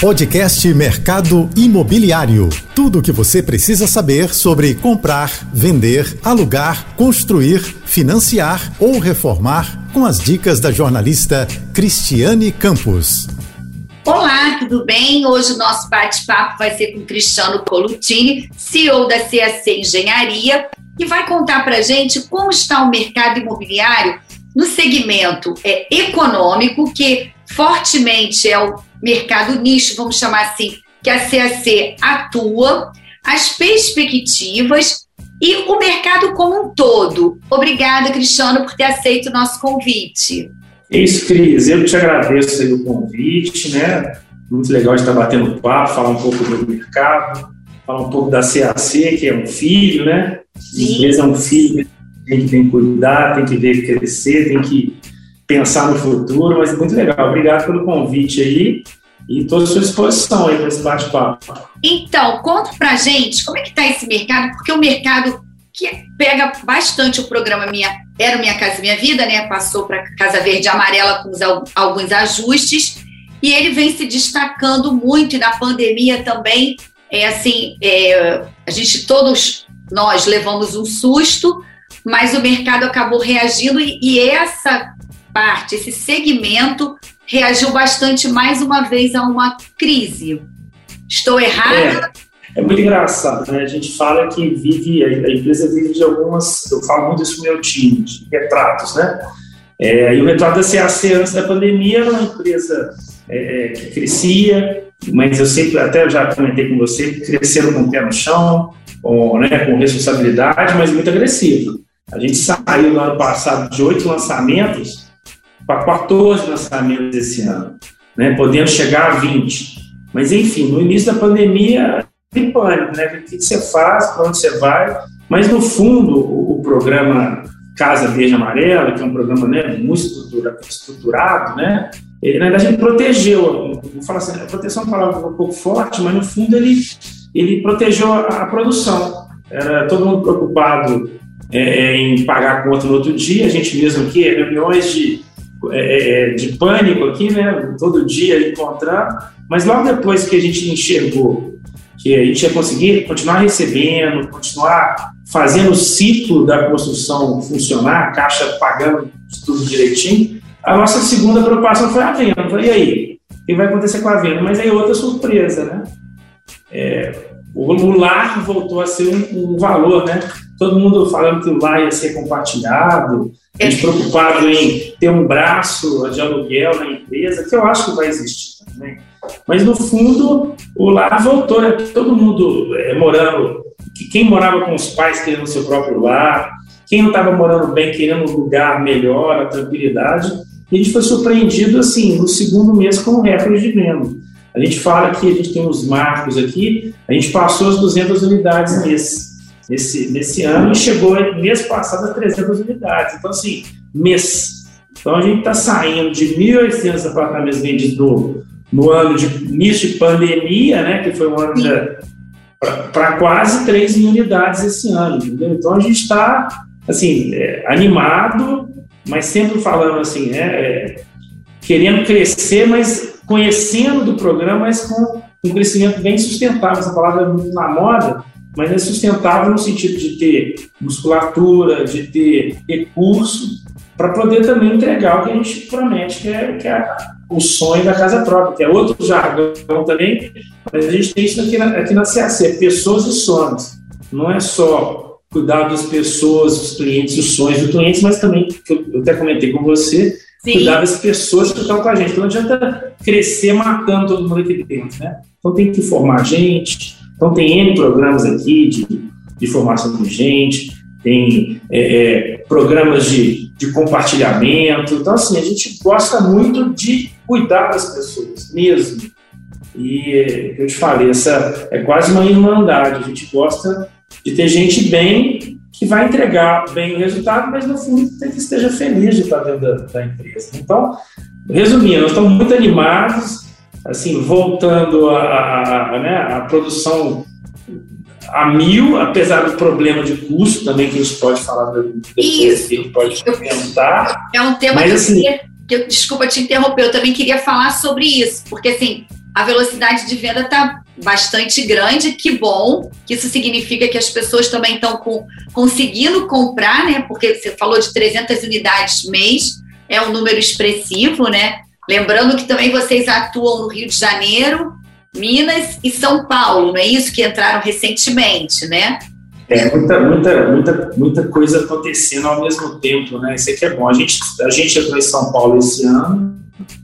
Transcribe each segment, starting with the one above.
Podcast Mercado Imobiliário. Tudo o que você precisa saber sobre comprar, vender, alugar, construir, financiar ou reformar com as dicas da jornalista Cristiane Campos. Olá, tudo bem? Hoje o nosso bate-papo vai ser com Cristiano Colutini, CEO da CAC Engenharia, que vai contar para gente como está o mercado imobiliário no segmento é, econômico, que fortemente é o mercado nicho, vamos chamar assim, que a CAC atua, as perspectivas e o mercado como um todo. Obrigada, Cristiano, por ter aceito o nosso convite. É isso, Cris. Eu te agradeço aí o convite, né? Muito legal de estar batendo papo, falar um pouco do mercado, falar um pouco da CAC, que é um filho, né? A empresa é um filho, tem que, tem que cuidar, tem que ver crescer, tem que pensar no futuro, mas é muito legal. Obrigado pelo convite aí e estou à sua disposição aí para esse bate-papo. Então, conta pra gente como é que está esse mercado, porque o mercado que pega bastante o programa Minha Era Minha Casa Minha Vida, né? Passou para Casa Verde Amarela com alguns ajustes e ele vem se destacando muito e na pandemia também é assim, é, a gente todos nós levamos um susto, mas o mercado acabou reagindo e, e essa parte, esse segmento reagiu bastante mais uma vez a uma crise. Estou errada? É, é muito engraçado, né? A gente fala que vive, a empresa vive de algumas, eu falo muito isso no meu time, de retratos, né? É, e o retrato da CAC antes da pandemia era uma empresa é, é, que crescia, mas eu sempre, até já comentei com você, cresceram com o pé no chão, com, né, com responsabilidade, mas muito agressivo. A gente saiu no ano passado de oito lançamentos para 14 lançamentos esse ano, né, podendo chegar a 20. Mas, enfim, no início da pandemia, tem pânico, né? O que você faz, para onde você vai? Mas, no fundo, o, o programa Casa Verde Amarela, que é um programa né, muito estruturado, estruturado né? Ele, na verdade, ele protegeu, vou falar assim, a proteção é uma palavra um pouco forte, mas, no fundo, ele, ele protegeu a, a produção. Era todo mundo preocupado é, em pagar a conta no outro dia, a gente mesmo aqui, reuniões de é, é, é, de pânico aqui, né? Todo dia encontrando, mas logo depois que a gente enxergou que a gente ia conseguir continuar recebendo, continuar fazendo o ciclo da construção funcionar, a caixa pagando tudo direitinho, a nossa segunda preocupação foi a venda. E aí? O que vai acontecer com a venda? Mas aí outra surpresa, né? É, o lar voltou a ser um, um valor, né? Todo mundo falando que o lar ia ser compartilhado, a gente preocupado em ter um braço de aluguel na empresa, que eu acho que vai existir também. Mas, no fundo, o lar voltou, né? Todo mundo é, morando, quem morava com os pais querendo o seu próprio lar, quem não estava morando bem querendo um lugar melhor, a tranquilidade, e a gente foi surpreendido, assim, no segundo mês com o recorde de venda. A gente fala que a gente tem uns marcos aqui, a gente passou as 200 unidades nesse nesse, nesse ano e chegou mês passado a 300 unidades. Então, assim, mês. Então, a gente está saindo de 1.800 apartamentos vendidos no, no ano de início de pandemia, né, que foi um ano para quase 3 mil unidades esse ano, entendeu? Então, a gente está, assim, é, animado, mas sempre falando assim, né, é, querendo crescer, mas conhecendo do programa, mas com um crescimento bem sustentável. Essa palavra é muito na moda, mas é sustentável no sentido de ter musculatura, de ter recurso, para poder também entregar o que a gente promete, que é, que é o sonho da casa própria, que é outro jargão também, mas a gente tem isso aqui na, aqui na CAC, pessoas e sonhos. Não é só cuidar das pessoas, dos clientes, os sonhos dos clientes, mas também, que eu até comentei com você, Sim. cuidar das pessoas que estão com a gente. Então não adianta crescer matando todo mundo aqui dentro, né? Então tem que formar gente, então, tem N programas aqui de, de formação de gente, tem é, é, programas de, de compartilhamento. Então, assim, a gente gosta muito de cuidar das pessoas mesmo. E eu te falei, essa é quase uma irmandade. A gente gosta de ter gente bem que vai entregar bem o resultado, mas no fundo tem que esteja feliz de estar dentro da, da empresa. Então, resumindo, nós estamos muito animados assim, voltando a, a, a, né, a produção a mil, apesar do problema de custo também que a gente pode falar depois, que a gente pode perguntar. É um tema Mas, que, assim, eu queria, que eu, desculpa te interromper, eu também queria falar sobre isso, porque assim, a velocidade de venda está bastante grande, que bom, que isso significa que as pessoas também estão com, conseguindo comprar, né? Porque você falou de 300 unidades mês, é um número expressivo, né? Lembrando que também vocês atuam no Rio de Janeiro, Minas e São Paulo, não é isso que entraram recentemente, né? É muita, muita, muita, muita coisa acontecendo ao mesmo tempo, né? Isso aqui é bom. A gente, a gente entrou em São Paulo esse ano,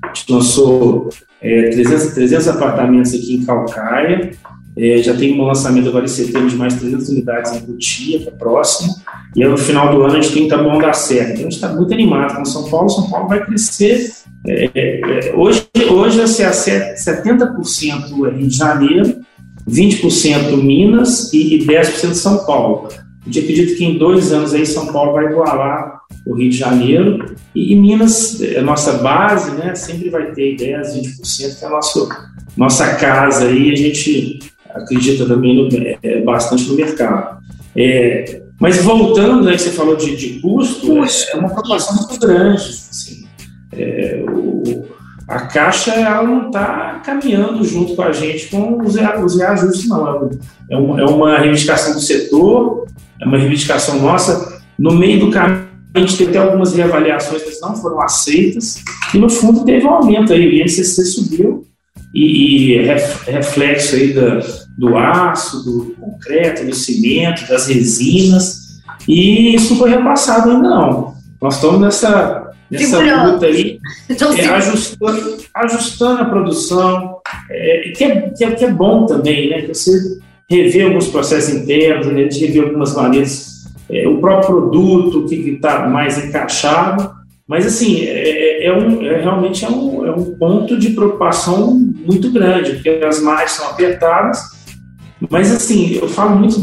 a gente lançou é, 300, 300 apartamentos aqui em Calcaia, é, já tem um lançamento agora em setembro de mais 300 unidades em Cotia, que é próximo, e aí, no final do ano a gente tem Taboão da Serra. Então a gente está muito animado com São Paulo. São Paulo vai crescer. É, é, hoje, hoje assim, 70% é Rio de Janeiro, 20% Minas e, e 10% São Paulo. A gente acredita que em dois anos aí São Paulo vai igualar o Rio de Janeiro e, e Minas, a é nossa base, né, sempre vai ter 10, 20% que é a nossa, nossa casa aí, a gente acredita também no, é, bastante no mercado. É, mas voltando, que você falou de, de custo, é uma preocupação muito grande. Assim, é, o, a Caixa ela não está caminhando junto com a gente com os, os reajustes, não. É, uma, é uma reivindicação do setor, é uma reivindicação nossa. No meio do caminho, a gente teve até algumas reavaliações que não foram aceitas, e no fundo teve um aumento aí, o INCC subiu, e, e reflexo aí da, do aço, do concreto, do cimento, das resinas, e isso não foi repassado ainda não. Nós estamos nessa, nessa luta aí, é, ajustando, ajustando a produção, é, que, é, que, é, que, é, bom também, né? Que você rever alguns processos internos, a gente rever algumas maneiras, é, o próprio produto, o que está mais encaixado, mas assim, é, é, é um, é, realmente é um, é um ponto de preocupação muito grande, porque as margens são apertadas, mas assim, eu falo muito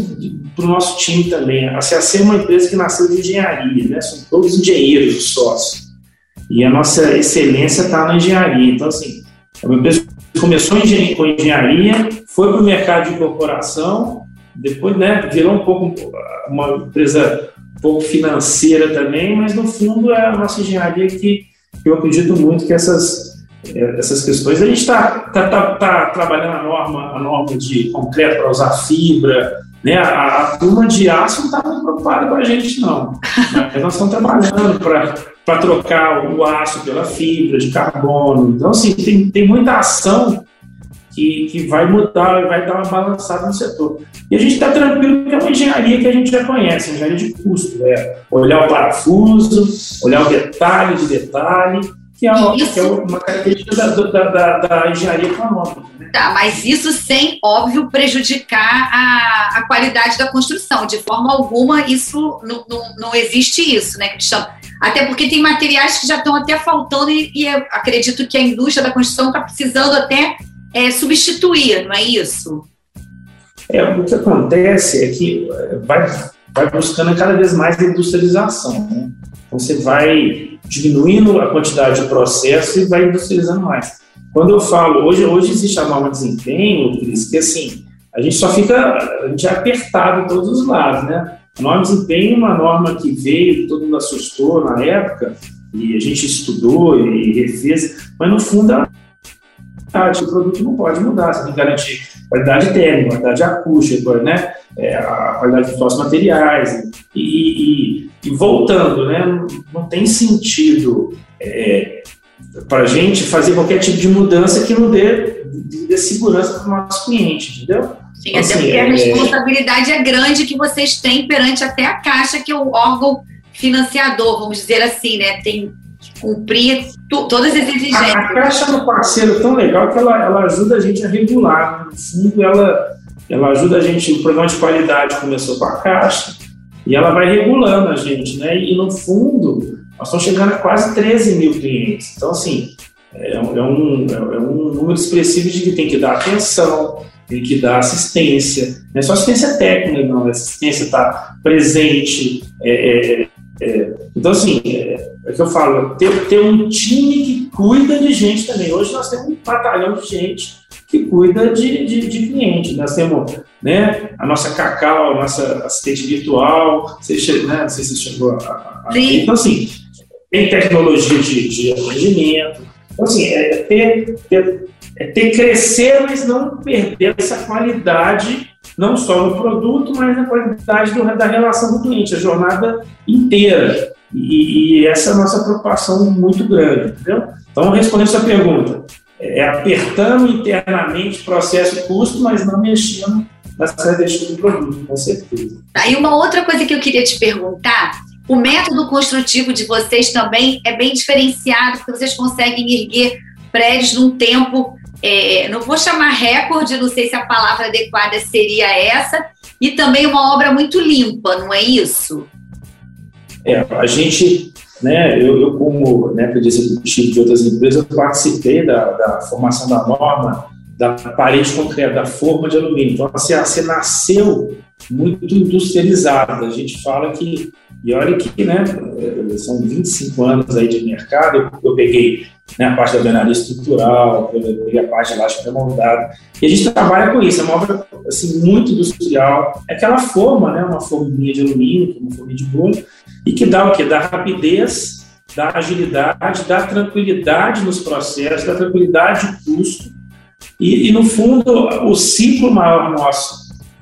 para o nosso time também, a CAC é uma empresa que nasceu de engenharia, né? são todos engenheiros os sócios, e a nossa excelência está na engenharia, então assim, é uma empresa que começou com engenharia, foi para o mercado de corporação, depois né, virou um pouco uma empresa pouco financeira também, mas no fundo é a nossa engenharia que, eu acredito muito que essas, essas questões. A gente está tá, tá, tá trabalhando a norma, a norma de concreto para usar fibra, né? A, a, turma de aço não está muito preocupada com a gente, não. Mas nós estamos trabalhando para trocar o aço pela fibra de carbono. Então, assim, tem, tem muita ação que, que vai mudar, vai dar uma balançada no setor. E a gente está tranquilo que é uma engenharia que a gente já conhece, engenharia de custo, é olhar o parafuso, olhar o detalhe de detalhe, que é uma, que é uma característica da, da, da, da engenharia econômica. Né? Tá, mas isso sem, óbvio, prejudicar a, a qualidade da construção. De forma alguma, isso não, não, não existe isso, né, Cristiano? Até porque tem materiais que já estão até faltando e, e acredito que a indústria da construção está precisando até é, substituir, não é isso? É, o que acontece é que é, vai, vai buscando cada vez mais a industrialização. Né? Então você vai diminuindo a quantidade de processo e vai industrializando mais. Quando eu falo, hoje, hoje existe a norma de desempenho, Cris, que assim, a gente só fica, a gente é apertado em todos os lados, né? A norma de desempenho é uma norma que veio, todo mundo assustou na época, e a gente estudou e refez, mas no fundo ela o produto não pode mudar, você tem que garantir qualidade técnica, qualidade acústica, né? É, a qualidade dos nossos materiais. E, e, e, voltando, né? não tem sentido é, para a gente fazer qualquer tipo de mudança que não dê, dê segurança para o nosso cliente, entendeu? Sim, até assim, porque a é, responsabilidade é grande que vocês têm perante até a Caixa, que é o órgão financiador, vamos dizer assim, né? Tem cumprir todas as exigências. A, a Caixa é parceiro tão legal que ela, ela ajuda a gente a regular. Né? No fundo, ela, ela ajuda a gente. O programa de qualidade começou com a Caixa e ela vai regulando a gente, né? E no fundo, nós estamos chegando a quase 13 mil clientes. Então, assim, é um, é um, é um número expressivo de que tem que dar atenção, tem que dar assistência. Não é só assistência técnica, não. A assistência está presente, é, é, é, então, assim, é, é, que eu falo, ter, ter um time que cuida de gente também. Hoje nós temos um batalhão de gente que cuida de, de, de cliente. Nós temos né, a nossa Cacau, a nossa assistente virtual, você, né, não sei se você chegou a, a, a Então, assim, tem tecnologia de, de atendimento, Então, assim, é ter, ter, é ter crescer, mas não perder essa qualidade, não só no produto, mas na qualidade do, da relação com o cliente, a jornada inteira. E, e, essa é a nossa preocupação muito grande, entendeu? Então, respondendo essa pergunta, é apertando internamente processo e custo, mas não mexendo nas características do produto, com certeza. Tá, e uma outra coisa que eu queria te perguntar, o método construtivo de vocês também é bem diferenciado, porque vocês conseguem erguer prédios num tempo, é, não vou chamar recorde, não sei se a palavra adequada seria essa, e também uma obra muito limpa, não é isso? É, a gente, né, eu, eu como né, executivo de outras empresas, participei da, da formação da norma da parede concreta, da forma de alumínio. Então, assim, a CAC nasceu muito industrializada. A gente fala que, e olha que, né, são 25 anos aí de mercado, eu, eu peguei né, a parte da alvenaria estrutural, eu peguei a parte de pré-moldada, e a gente trabalha com isso, é uma obra, assim, muito industrial, é aquela forma, né, uma forminha de alumínio, uma forminha de bolo, e que dá o quê? Dá rapidez, dá agilidade, dá tranquilidade nos processos, dá tranquilidade de custo, e, e no fundo, o ciclo maior nosso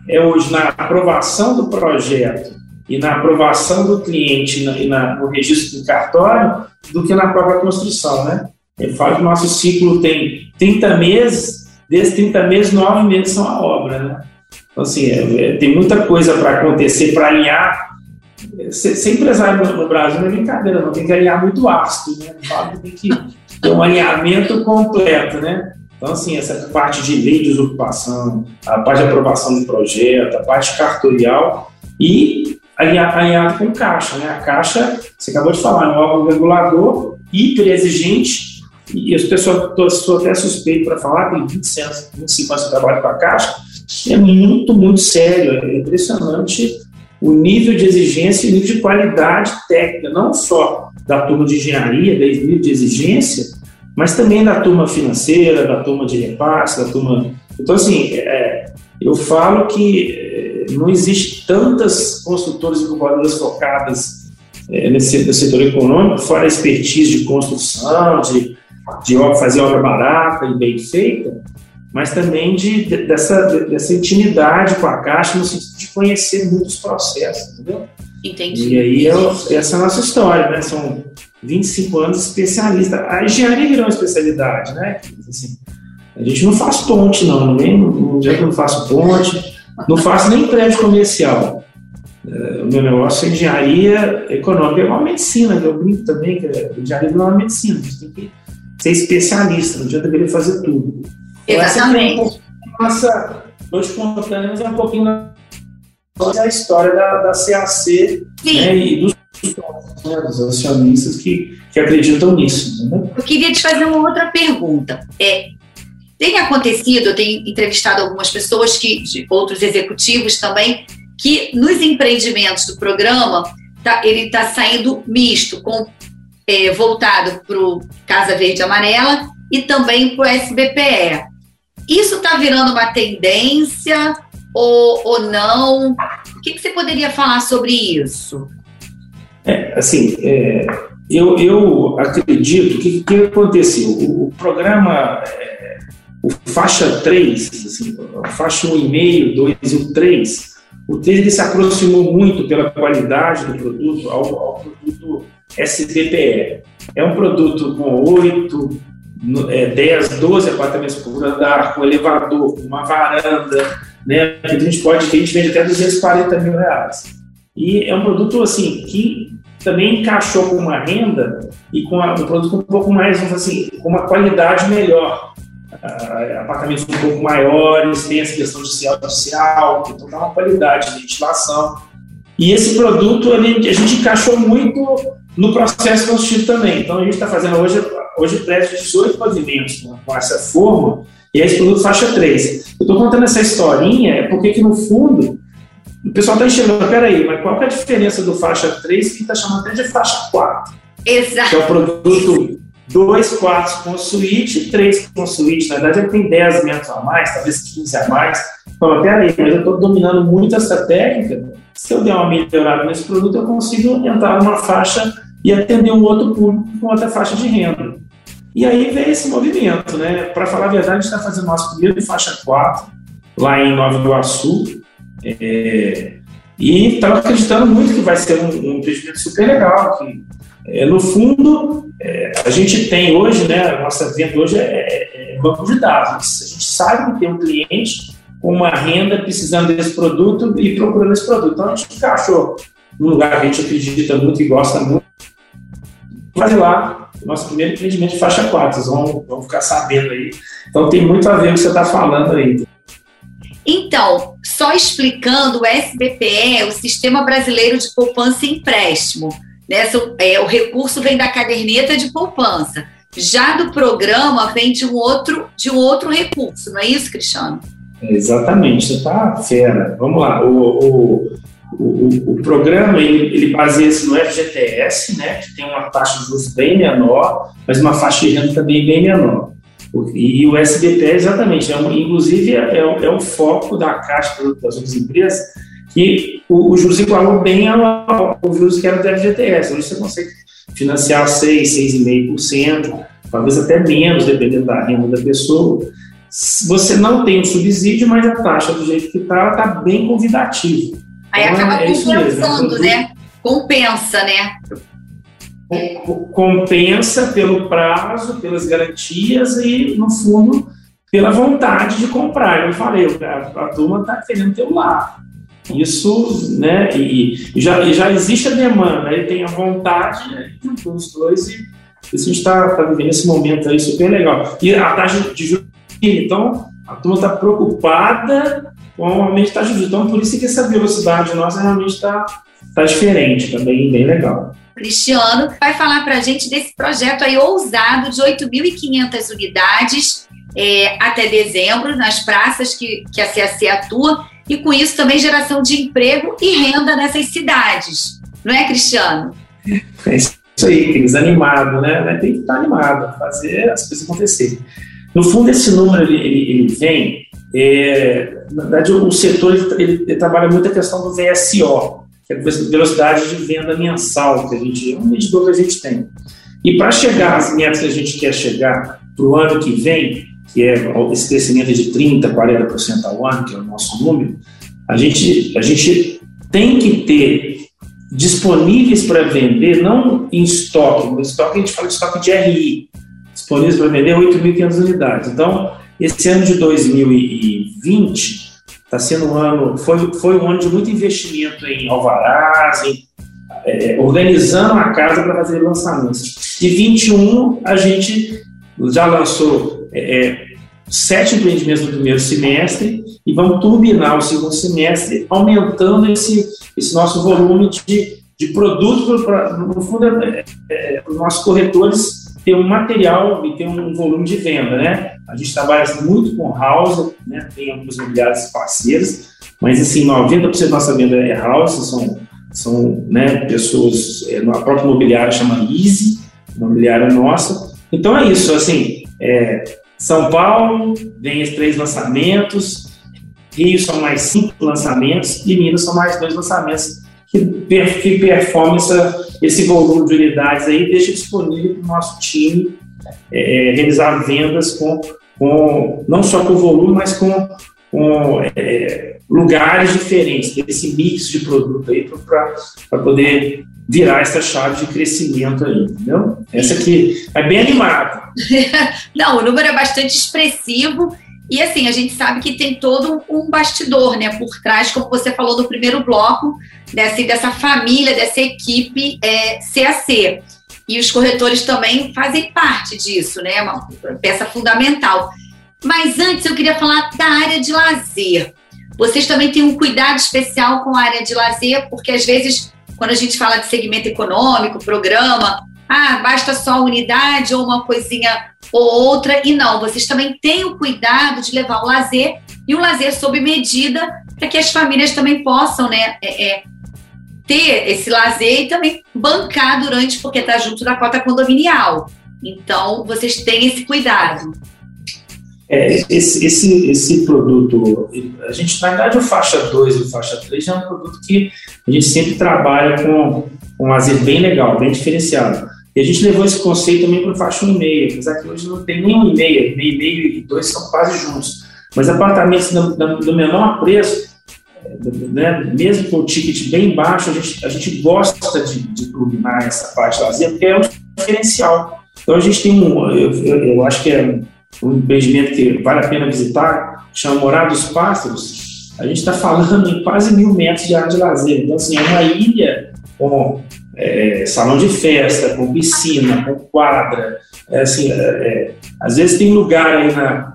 é hoje na aprovação do projeto e na aprovação do cliente e na, no registro do cartório do que na própria construção, né? Eu falo que o nosso ciclo tem 30 meses, desses 30 meses, 9 meses são a obra, né? Então, assim, é, é, tem muita coisa para acontecer, para alinhar ser, ser empresário no, no, Brasil não é brincadeira, não. Tem que alinhar muito ácido, né? Tem que ter um alinhamento completo, né? Então, assim, essa parte de lei de desocupação, a parte de aprovação do projeto, a parte cartorial e alinhado com caixa, né? A caixa, você acabou de falar, é um órgão regulador, hiper exigente, e as pessoas, estou até suspeito para falar, tem 20 anos, 25 anos de trabalho com a caixa, é muito, muito sério, é impressionante o nível de exigência e o nível de qualidade técnica, não só da turma de engenharia, desse nível de exigência, mas também da turma financeira, da turma de repasse, da turma. Então, assim, é, eu falo que é, não existe tantas construtoras e incubadoras focadas é, nesse, nesse, setor econômico, fora a expertise de construção, de, de fazer obra barata e bem feita, mas também de, de, dessa, dessa intimidade com a Caixa, no sentido de conhecer muitos processos, entendeu? Entendi. E aí, eu, essa é a nossa história, né? São 25 anos especialista. A engenharia virou uma especialidade, né? Assim, a gente não faz ponte, não. Nem, no dia que eu não faço ponte, não faço nem prédio comercial. É, o meu negócio é engenharia econômica, é uma medicina, que eu brinco também, que a engenharia virou uma medicina. A gente tem que ser especialista, não adianta querer fazer tudo. Então, Exatamente. Nossa, hoje contando é um pouquinho da história da, da CAC né, e dos dos acionistas que, que acreditam nisso. Né? Eu queria te fazer uma outra pergunta. É, tem acontecido, eu tenho entrevistado algumas pessoas, que, outros executivos também, que nos empreendimentos do programa tá, ele está saindo misto, com, é, voltado para o Casa Verde Amarela e também para o SBPE. Isso está virando uma tendência ou, ou não? O que, que você poderia falar sobre isso? É, assim, é, eu, eu acredito que o que aconteceu? O, o programa, é, o faixa 3, assim, faixa 1,5, 2 e o 3, o 3 ele se aproximou muito pela qualidade do produto ao, ao produto SBPE. É um produto com 8, é, 10, 12 apartamentos por andar, com elevador, com uma varanda, né? A gente pode, a gente vende até 240 mil reais. E é um produto assim que também encaixou com uma renda e com um produto um pouco mais, vamos assim, com uma qualidade melhor. Uh, apartamentos um pouco maiores, tem essa questão de ser social, então dá uma qualidade de ventilação. E esse produto ele, a gente encaixou muito no processo construtivo também. Então a gente está fazendo hoje, hoje prédio de 18 pavimentos com, com essa forma, e esse produto faixa 3. Eu estou contando essa historinha é porque que no fundo o pessoal está enxergando, peraí, mas qual é a diferença do faixa 3 que está chamando até de faixa 4? Exato. Que é o produto 2 quartos com suíte, 3 com suíte. Na verdade, ele tem 10 metros a mais, talvez 15 a mais. Fala, peraí, mas eu estou dominando muito essa técnica. Se eu der uma melhorada nesse produto, eu consigo entrar numa faixa e atender um outro público com outra faixa de renda. E aí veio esse movimento, né? Para falar a verdade, a gente está fazendo nosso primeiro faixa 4 lá em Nova Iguaçu. É, e estava acreditando muito que vai ser um, um empreendimento super legal. Que, é, no fundo, é, a gente tem hoje, né? A nossa venda hoje é, é, é banco de dados. A gente sabe que tem um cliente com uma renda precisando desse produto e procurando esse produto. Então a gente encaixou num lugar que a gente acredita muito e gosta muito. Fazer lá nosso primeiro empreendimento de faixa 4, vocês vão, vão ficar sabendo aí. Então tem muito a ver com o que você está falando aí. Então, só explicando, o SBPE é o Sistema Brasileiro de Poupança e Empréstimo. Né? É, o recurso vem da caderneta de poupança. Já do programa vem de um outro, de um outro recurso, não é isso, Cristiano? Exatamente, você está fera. Vamos lá, o, o, o, o programa ele, ele baseia-se no FGTS, né, que tem uma taxa de juros bem menor, mas uma faixa de renda também bem menor. E o SBP, exatamente, é um, inclusive é, é, é, o foco da Caixa das outras empresas, que o, o juros igualou bem ao, ao, juros que era do FGTS. Hoje você consegue financiar 6, 6,5%, talvez até menos, dependendo da renda da pessoa você não tem o subsídio, mas a taxa do jeito que está, está bem convidativa. Aí então, acaba é compensando, né? Compensa, né? Compensa pelo prazo, pelas garantias e, no fundo, pela vontade de comprar. Eu falei, a, a turma está querendo ter o lar. Isso, né? E, já, já existe a demanda, aí tem a vontade, né, os dois, e a gente está tá vivendo esse momento aí super legal. E a taxa de juros então, a turma está preocupada com da taxa de juros. Então, por isso que essa velocidade nossa realmente está tá diferente, está bem, legal. Cristiano vai falar para a gente desse projeto aí ousado de 8.500 unidades é, até dezembro, nas praças que, que a CAC atua, e com isso também geração de emprego e renda nessas cidades. Não é, Cristiano? É isso aí, aqueles animados, né? Tem que estar animado, fazer as coisas acontecerem. No fundo, esse número ele, ele, ele vem. É, na verdade, o setor ele, ele, trabalha muito a questão do VSO, que é a velocidade de venda mensal, que a gente é um medidor que a gente tem. E para chegar às metas que a gente quer chegar para o ano que vem, que é esse crescimento de 30%, 40% ao ano, que é o nosso número, a gente, a gente tem que ter disponíveis para vender, não em estoque, no estoque a gente fala de estoque de RI, disponíveis para vender 8.500 unidades. Então, esse ano de 2020 está sendo um ano, foi, foi um ano de muito investimento em alvarás, em, é, organizando a casa para fazer lançamentos. De 21, a gente já lançou é, é, sete empreendimentos no primeiro semestre e vamos turbinar o segundo semestre, aumentando esse, esse nosso volume de, de produto, pra, no fundo, é, é, é, os nossos corretores ter um material e ter um volume de venda, né? A gente trabalha muito com house, né? Tem alguns imobiliários parceiros, mas assim, 90% da nossa venda é house, são, são né, pessoas, é, a própria imobiliária chama Easy, imobiliária nossa. Então é isso, assim, é, São Paulo vem os três lançamentos, Rio são mais cinco lançamentos e Minas são mais dois lançamentos que, que performam essa esse volume de unidades aí deixa disponível para o nosso time é, realizar vendas com, com, não só com volume, mas com, com é, lugares diferentes, esse mix de produto aí para poder virar essa chave de crescimento aí, entendeu? Essa aqui é bem animada. não, o número é bastante expressivo e assim, a gente sabe que tem todo um bastidor, né, por trás, como você falou no primeiro bloco, dessa, dessa família, dessa equipe é, CAC. E os corretores também fazem parte disso, né, uma peça fundamental. Mas antes eu queria falar da área de lazer. Vocês também têm um cuidado especial com a área de lazer, porque às vezes, quando a gente fala de segmento econômico, programa, ah, basta só a unidade ou uma coisinha ou outra. E não, vocês também têm o cuidado de levar o lazer e um lazer sob medida para que as famílias também possam né, é, é, ter esse lazer e também bancar durante, porque está junto da cota condominial. Então, vocês têm esse cuidado. É, esse, esse, esse produto, a gente, na verdade, o faixa 2 e o faixa 3 é um produto que a gente sempre trabalha com, um lazer bem legal, bem diferenciado. E a gente levou esse conceito também para o faixa 1,5, apesar que hoje não tem nem 1,5, meio, meio e dois são quase juntos. Mas apartamentos do, do menor preço, né, mesmo com o ticket bem baixo, a gente, a gente gosta de, de turbinar essa parte lazer, porque é um diferencial. Então a gente tem um, eu, eu, eu acho que é um empreendimento que vale a pena visitar, chama Morada dos Pássaros. A gente está falando em quase mil metros de área de lazer. Então, assim, é uma ilha com é, salão de festa, com piscina, com quadra. É, assim, é, é às vezes tem lugar aí na,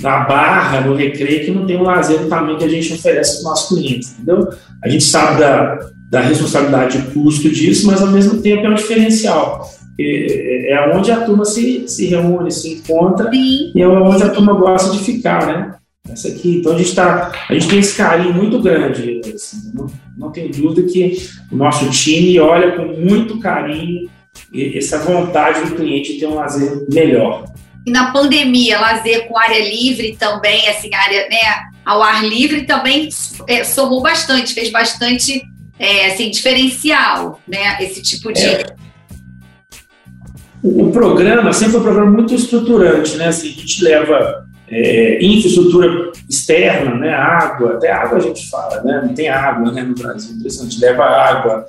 na barra, no recreio, que não tem um lazer do tamanho que a gente oferece para os nossos clientes, entendeu? A gente sabe da, da responsabilidade de custo disso, mas ao mesmo tempo é um diferencial. É, é onde a turma se, se reúne, se encontra Sim. e é onde a turma gosta de ficar, né? Essa aqui, então a gente tá, a gente tem esse carinho muito grande, assim, não, não tenho dúvida que o nosso time olha com muito carinho essa vontade do cliente de ter um lazer melhor. E na pandemia, lazer com área livre também, assim, área, né, ao ar livre também é, somou bastante, fez bastante, é, assim, diferencial, né, esse tipo de... É. O, programa sempre foi um programa muito estruturante, né, assim, a gente leva é, infraestrutura externa, né, água, até água a gente fala, né, não tem água né, no Brasil, interessante, leva água,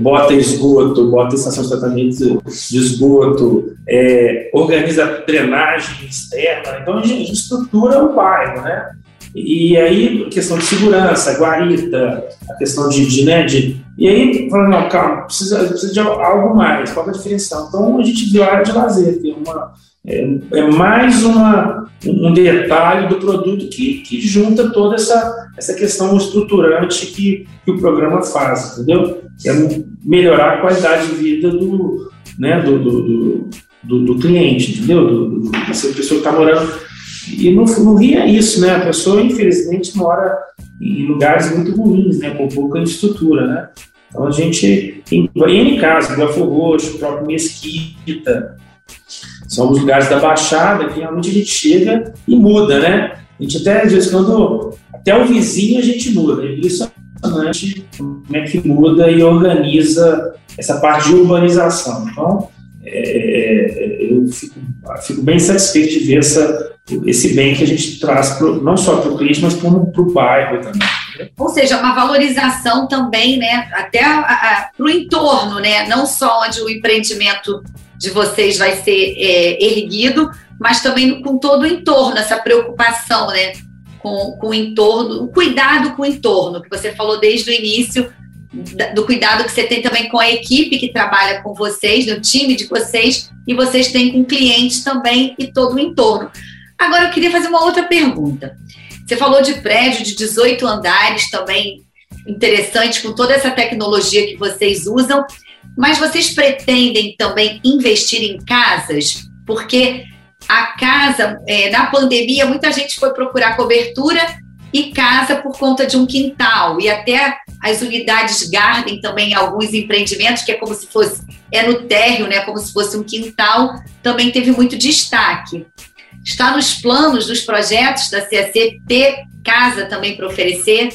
bota esgoto, bota estação de tratamento de esgoto, é, organiza drenagem externa, então a gente, estrutura o bairro, né, e aí, questão de segurança, guarita, a questão de, de, né, de e aí, falando, não, calma, precisa, precisa de algo mais, qual é a diferenciação? Então, a gente viu a área de lazer, tem uma, é, é mais uma, um detalhe do produto que, que junta toda essa, essa questão estruturante que, que o programa faz, entendeu? É melhorar a qualidade de vida do, né, do, do, do, do cliente, entendeu? Do, do, pessoa que está morando. E no, no Rio é isso, né? A pessoa, infelizmente, mora em lugares muito ruins, né? Com pouca estrutura, né? Então a gente tem N casos, Belfor Roxo, próprio Mesquita, são os lugares da Baixada que realmente a gente chega e muda, né? A gente até, às vezes, quando até o vizinho a gente muda. É impressionante como é que muda e organiza essa parte de urbanização. Então, é, é eu fico, fico, bem satisfeito de ver essa, esse bem que a gente traz pro, não só para o cliente, mas para o bairro também. Ou seja, uma valorização também, né, até para o entorno, né, não só onde o empreendimento de vocês vai ser é, erguido, mas também com todo o entorno, essa preocupação, né? Com, com o entorno, o cuidado com o entorno, que você falou desde o início, do cuidado que você tem também com a equipe que trabalha com vocês, no time de vocês, e vocês têm com clientes também e todo o entorno. Agora eu queria fazer uma outra pergunta. Você falou de prédio de 18 andares também interessante, com toda essa tecnologia que vocês usam. Mas vocês pretendem também investir em casas? Porque a casa, é, na pandemia, muita gente foi procurar cobertura e casa por conta de um quintal. E até as unidades Garden também, alguns empreendimentos, que é como se fosse, é no térreo, né? Como se fosse um quintal, também teve muito destaque. Está nos planos dos projetos da CAC ter casa também para oferecer?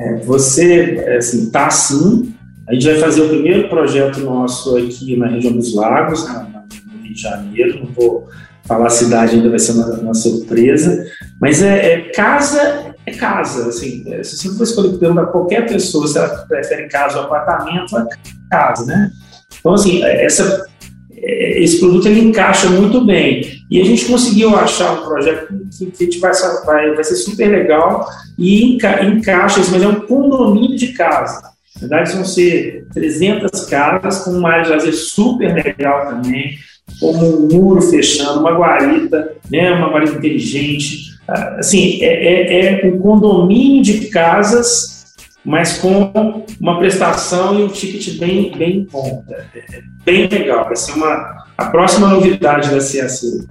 É, você, assim, está sim, a gente vai fazer o primeiro projeto nosso aqui na região dos Lagos, no Rio de Janeiro. Não vou falar a cidade, ainda vai ser uma, uma surpresa. Mas é, é, casa, é casa. Assim, é, se você for escolher perguntar qualquer pessoa se ela prefere casa ou apartamento, é casa, né? Então, assim, é, essa, é, esse produto ele encaixa muito bem. E a gente conseguiu achar um projeto que, que vai, vai, vai ser super legal e enca, encaixa, mas é um condomínio de casa. Na verdade, vão ser 300 casas com uma área de lazer super legal também, como um muro fechando, uma guarita, né, uma guarita inteligente. Assim, é, é, é um condomínio de casas, mas com uma prestação e um ticket bem, bem bom. É, é bem legal. Vai ser uma, a próxima novidade da CAC.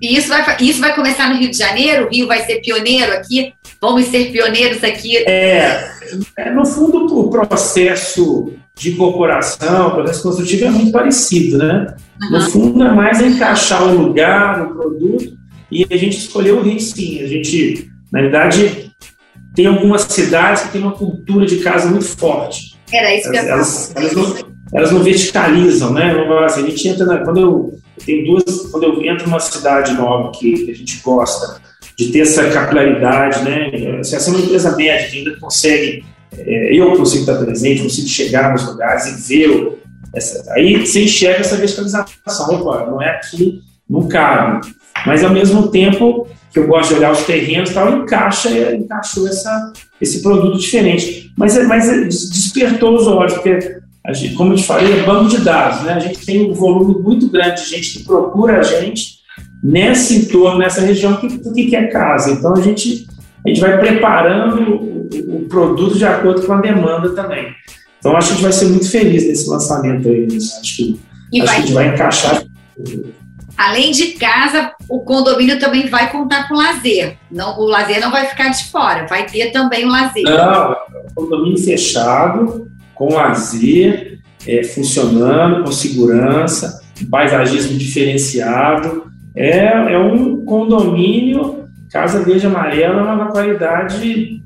E isso vai, isso vai começar no Rio de Janeiro? O Rio vai ser pioneiro aqui? Vamos ser pioneiros aqui? É, é no fundo, o processo de incorporação, o processo construtivo é muito parecido, né? Uhum. No fundo, é mais encaixar o lugar, o produto, e a gente escolheu o Rio, sim. A gente, na verdade, tem algumas cidades que têm uma cultura de casa muito forte. Era isso que eu elas, elas, não, elas não verticalizam, né? Assim, a gente entra na, quando eu tem duas, quando eu entro numa cidade nova que, que a gente gosta de ter essa capilaridade, né? Se essa é uma empresa média que ainda consegue, é, eu consigo estar presente, consigo chegar nos lugares e ver essa, aí você enxerga essa verticalização, opa, não é aqui, não cabe. Mas ao mesmo tempo que eu gosto de olhar os terrenos tal, encaixa, encaixou essa, esse produto diferente. Mas, é, mas é, despertou os olhos, porque, gente, como eu te falei, é banco de dados. Né? A gente tem um volume muito grande de gente que procura a gente nesse entorno, nessa região, que, que quer casa. Então a gente, a gente vai preparando o, o produto de acordo com a demanda também. Então acho que a gente vai ser muito feliz nesse lançamento aí. Né? Acho que, acho que a gente vai encaixar Além de casa, o condomínio também vai contar com lazer. Não, o lazer não vai ficar de fora, vai ter também o lazer. Não, condomínio fechado, com lazer, é, funcionando, com segurança, paisagismo diferenciado. É, é um condomínio Casa Verde Amarela, uma qualidade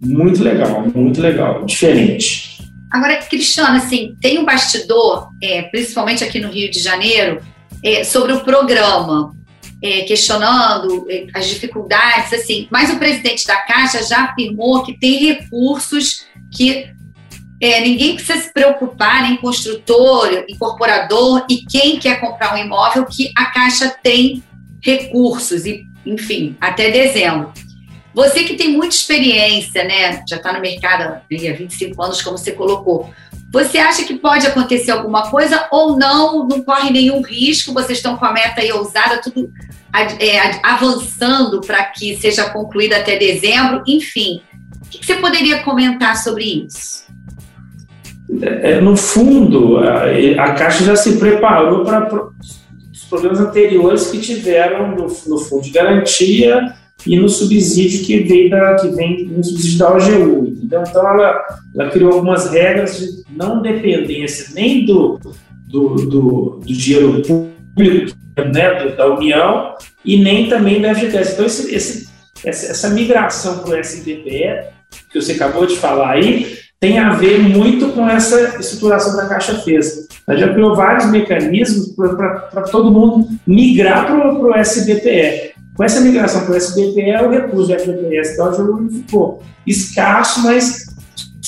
muito legal, muito legal, diferente. Agora, Cristiano, assim, tem um bastidor, é, principalmente aqui no Rio de Janeiro, é, sobre o programa, é, questionando é, as dificuldades, assim. Mas o presidente da Caixa já afirmou que tem recursos que é, ninguém precisa se preocupar, nem construtor, incorporador e quem quer comprar um imóvel, que a Caixa tem recursos, e, enfim, até dezembro. Você que tem muita experiência, né? Já está no mercado há 25 anos, como você colocou. Você acha que pode acontecer alguma coisa ou não? Não corre nenhum risco? Vocês estão com a meta aí ousada, tudo é, avançando para que seja concluída até dezembro? Enfim, o que você poderia comentar sobre isso? É, no fundo, a, a, Caixa já se preparou para os problemas anteriores que tiveram no, no fundo de garantia e no subsídio que vem, da, que vem no subsídio da OGU. Entendeu? Então, ela, ela criou algumas regras de não dependência nem do, do, do, do dinheiro público né, da União e nem também da FGTS. Então, esse, esse, essa, essa migração para o SDPE, que você acabou de falar aí, tem a ver muito com essa estruturação da Caixa fez. Ela já criou vários mecanismos para todo mundo migrar para o SBPE. Com essa migração para o SBPE, o recurso do FGTS da OGU ficou escasso, mas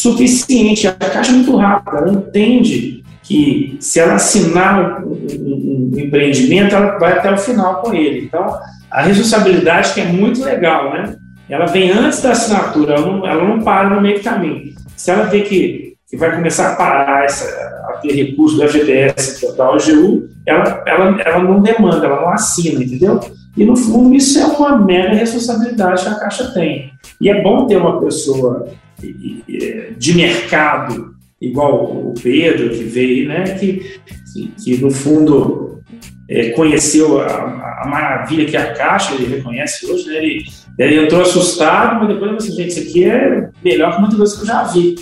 suficiente. A Caixa é muito rápida, ela entende que se ela assinar um, um, um, empreendimento, ela vai até o final com ele. Então, a responsabilidade que é muito legal, né? Ela vem antes da assinatura, ela não, ela não para no meio do caminho. Se ela vê que, que vai começar a parar essa, a ter recurso do FGTS, da OGU, ela, ela, ela não demanda, ela não assina, entendeu? E, no fundo, isso é uma mega responsabilidade que a Caixa tem. E é bom ter uma pessoa de mercado, igual o Pedro, que veio, né, que, que, que no fundo é, conheceu a, a, maravilha que é a Caixa, ele reconhece hoje, né, ele, ele entrou assustado, mas depois ele falou assim, gente, isso aqui é melhor que muita coisa que eu já vi.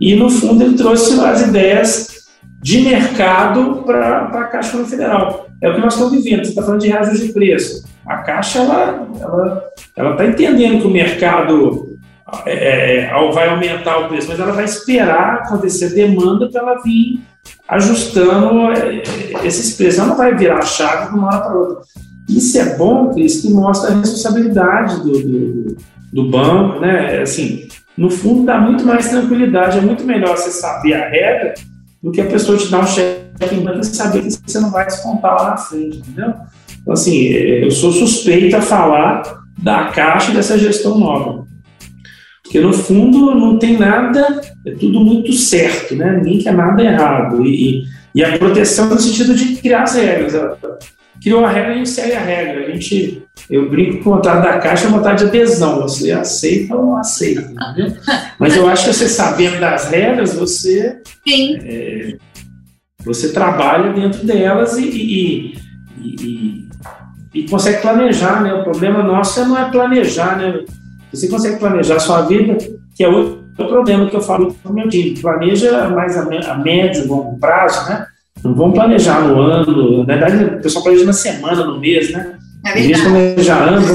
E, no fundo, ele trouxe as ideias de mercado para a Caixa Federal. É o que nós estamos vivendo. Você está falando de reajuste de preço. A Caixa ela ela ela está entendendo que o mercado é, é, vai aumentar o preço, mas ela vai esperar acontecer demanda para ela vir ajustando é, esses preços. Ela não vai virar a chave de uma hora para outra. Isso é bom, Cris, que mostra a responsabilidade do, do, do banco, né? Assim, no fundo dá muito mais tranquilidade, é muito melhor você saber a regra do que a pessoa te dar um cheque em branco e saber que você não vai descontar lá na frente, entendeu? Então, assim, eu sou suspeito a falar da Caixa dessa gestão nova. Porque, no fundo, não tem nada, é tudo muito certo, né? Ninguém quer nada errado. E, e a proteção no sentido de criar as regras. Criou a regra, a gente segue a regra. A gente, eu brinco com vontade da Caixa, vontade de adesão. Você aceita ou não aceita, entendeu? Mas eu acho que você sabendo das regras, você... Sim. É, você trabalha dentro delas e, e, e e consegue planejar, né? O problema nosso é não é planejar, né? Você consegue planejar a sua vida, que é outro problema que eu falo para o meu time. Planeja mais a, a médio longo prazo, né? Não vamos planejar no ano, na verdade, o pessoal planeja na semana, no mês, né? É em vez de planejar ano,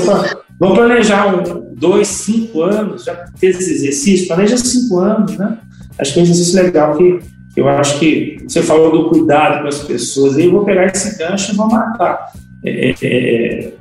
vamos planejar um, dois, cinco anos, já fez esse exercício, planeja cinco anos, né? Acho que é um exercício legal que, que Eu acho que você falou do cuidado com as pessoas, aí eu vou pegar esse gancho e vou matar. É, é, é,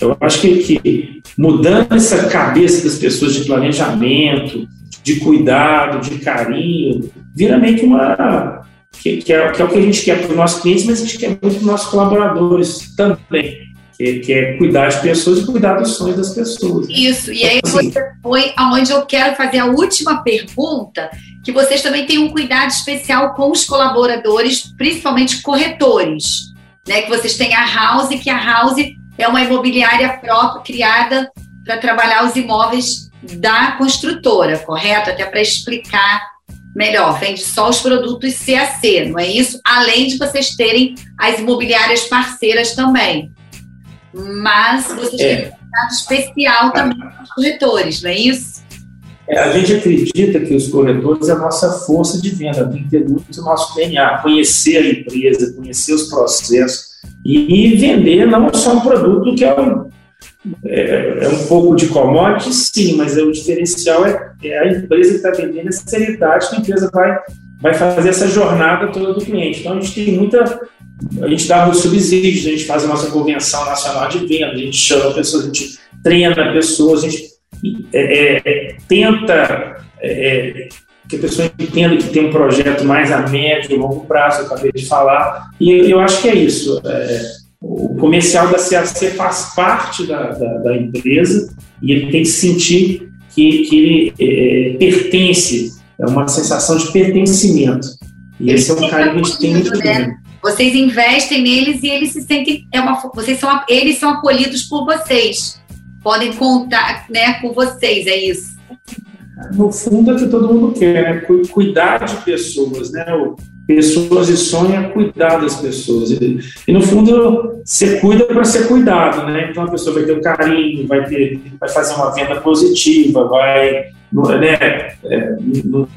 eu acho que, que mudando essa cabeça das pessoas de planejamento, de cuidado, de carinho, vira meio que uma. Que, que, é, que é o que a gente quer para os nossos clientes, mas a gente quer muito para os nossos colaboradores também. Que, que, é cuidar de pessoas e cuidar dos sonhos das pessoas. Isso, e aí assim, você foi aonde eu quero fazer a última pergunta, que vocês também têm um cuidado especial com os colaboradores, principalmente corretores, né? Que vocês têm a House, que a House é uma imobiliária própria, criada para trabalhar os imóveis da construtora, correto? Até para explicar melhor, vende só os produtos CAC, não é isso? Além de vocês terem as imobiliárias parceiras também. Mas vocês é. têm um cuidado especial também com os corretores, não é isso? É, a gente acredita que os corretores é a nossa força de venda, tem que ter muito o nosso DNA, conhecer a empresa, conhecer os processos e vender não só um produto que é um, é, é um pouco de commodity, sim, mas é, o diferencial é, é a empresa que está vendendo essa seriedade que a empresa vai, vai fazer essa jornada toda do cliente. Então a gente tem muita. A gente dá muitos subsídios, a gente faz a nossa convenção nacional de venda, a gente chama pessoas, a gente treina pessoas, a gente é, é, tenta é, que a pessoa entenda que tem um projeto mais a médio e longo prazo, eu acabei de falar, e eu acho que é isso. É, o comercial da CAC faz parte da, da, da, empresa e ele tem que sentir que, que ele é, pertence, é uma sensação de pertencimento. E esse é um cara que a gente tem muito né? Vocês investem neles e eles se sentem, é uma, vocês são, eles são acolhidos por vocês podem contar né, com vocês, é isso? No fundo é o que todo mundo quer, né? cuidar de pessoas, né? Pessoas e sonho é cuidar das pessoas. E, no fundo, você cuida para ser cuidado, né? Então a pessoa vai ter um carinho, vai, ter, vai fazer uma venda positiva, vai né, é, no,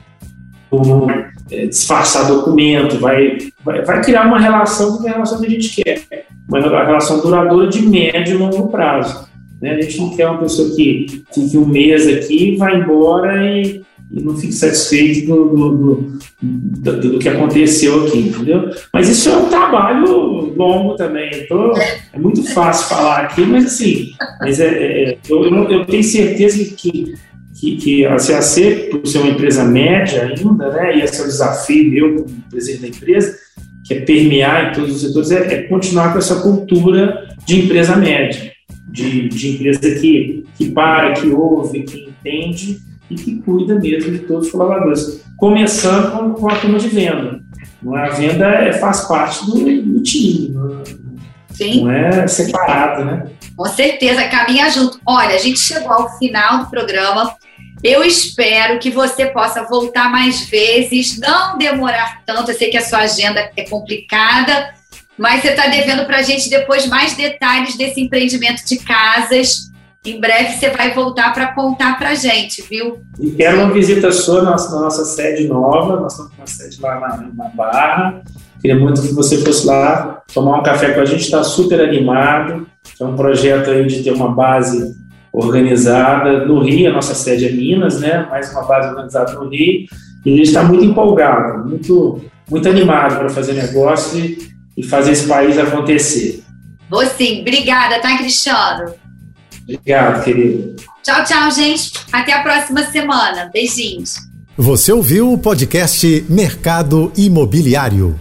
no, é, disfarçar documento, vai, vai, vai, criar uma relação que é a relação que a gente quer, uma relação duradoura de médio e longo prazo. Né? A gente não quer uma pessoa que fique um mês aqui, vai embora e, e não fique satisfeito do, do, do, do, que aconteceu aqui, entendeu? Mas isso é um trabalho longo também. Então, é muito fácil falar aqui, mas assim, mas é, é eu, eu, tenho certeza que, que, que a CAC, por ser uma empresa média ainda, né, e esse é o desafio meu como presidente da empresa, que é permear em todos os setores, é, é continuar com essa cultura de empresa média de, de empresa que, que para, que ouve, que entende e que cuida mesmo de todos os colaboradores. Começando com, com a turma de venda. É? A venda é, faz parte do, do time, não, Sim. não é separado, né? Com certeza, caminha junto. Olha, a gente chegou ao final do programa. Eu espero que você possa voltar mais vezes, não demorar tanto. Eu sei que a sua agenda é complicada, mas você está devendo para a gente depois mais detalhes desse empreendimento de casas. Em breve você vai voltar para contar para a gente, viu? E quero uma visita sua na nossa, na nossa sede nova. Nós estamos com uma sede lá na, na Barra. Queria muito que você fosse lá tomar um café com a gente. Está super animado. É um projeto aí de ter uma base organizada no Rio. A nossa sede é Minas, né? Mais uma base organizada no Rio. E a gente está muito empolgado, muito, muito animado para fazer negócio. E e fazer esse país acontecer. Vou sim. Obrigada, tá, Cristiano? Obrigado, querido. Tchau, tchau, gente. Até a próxima semana. Beijinhos. Você ouviu o podcast Mercado Imobiliário.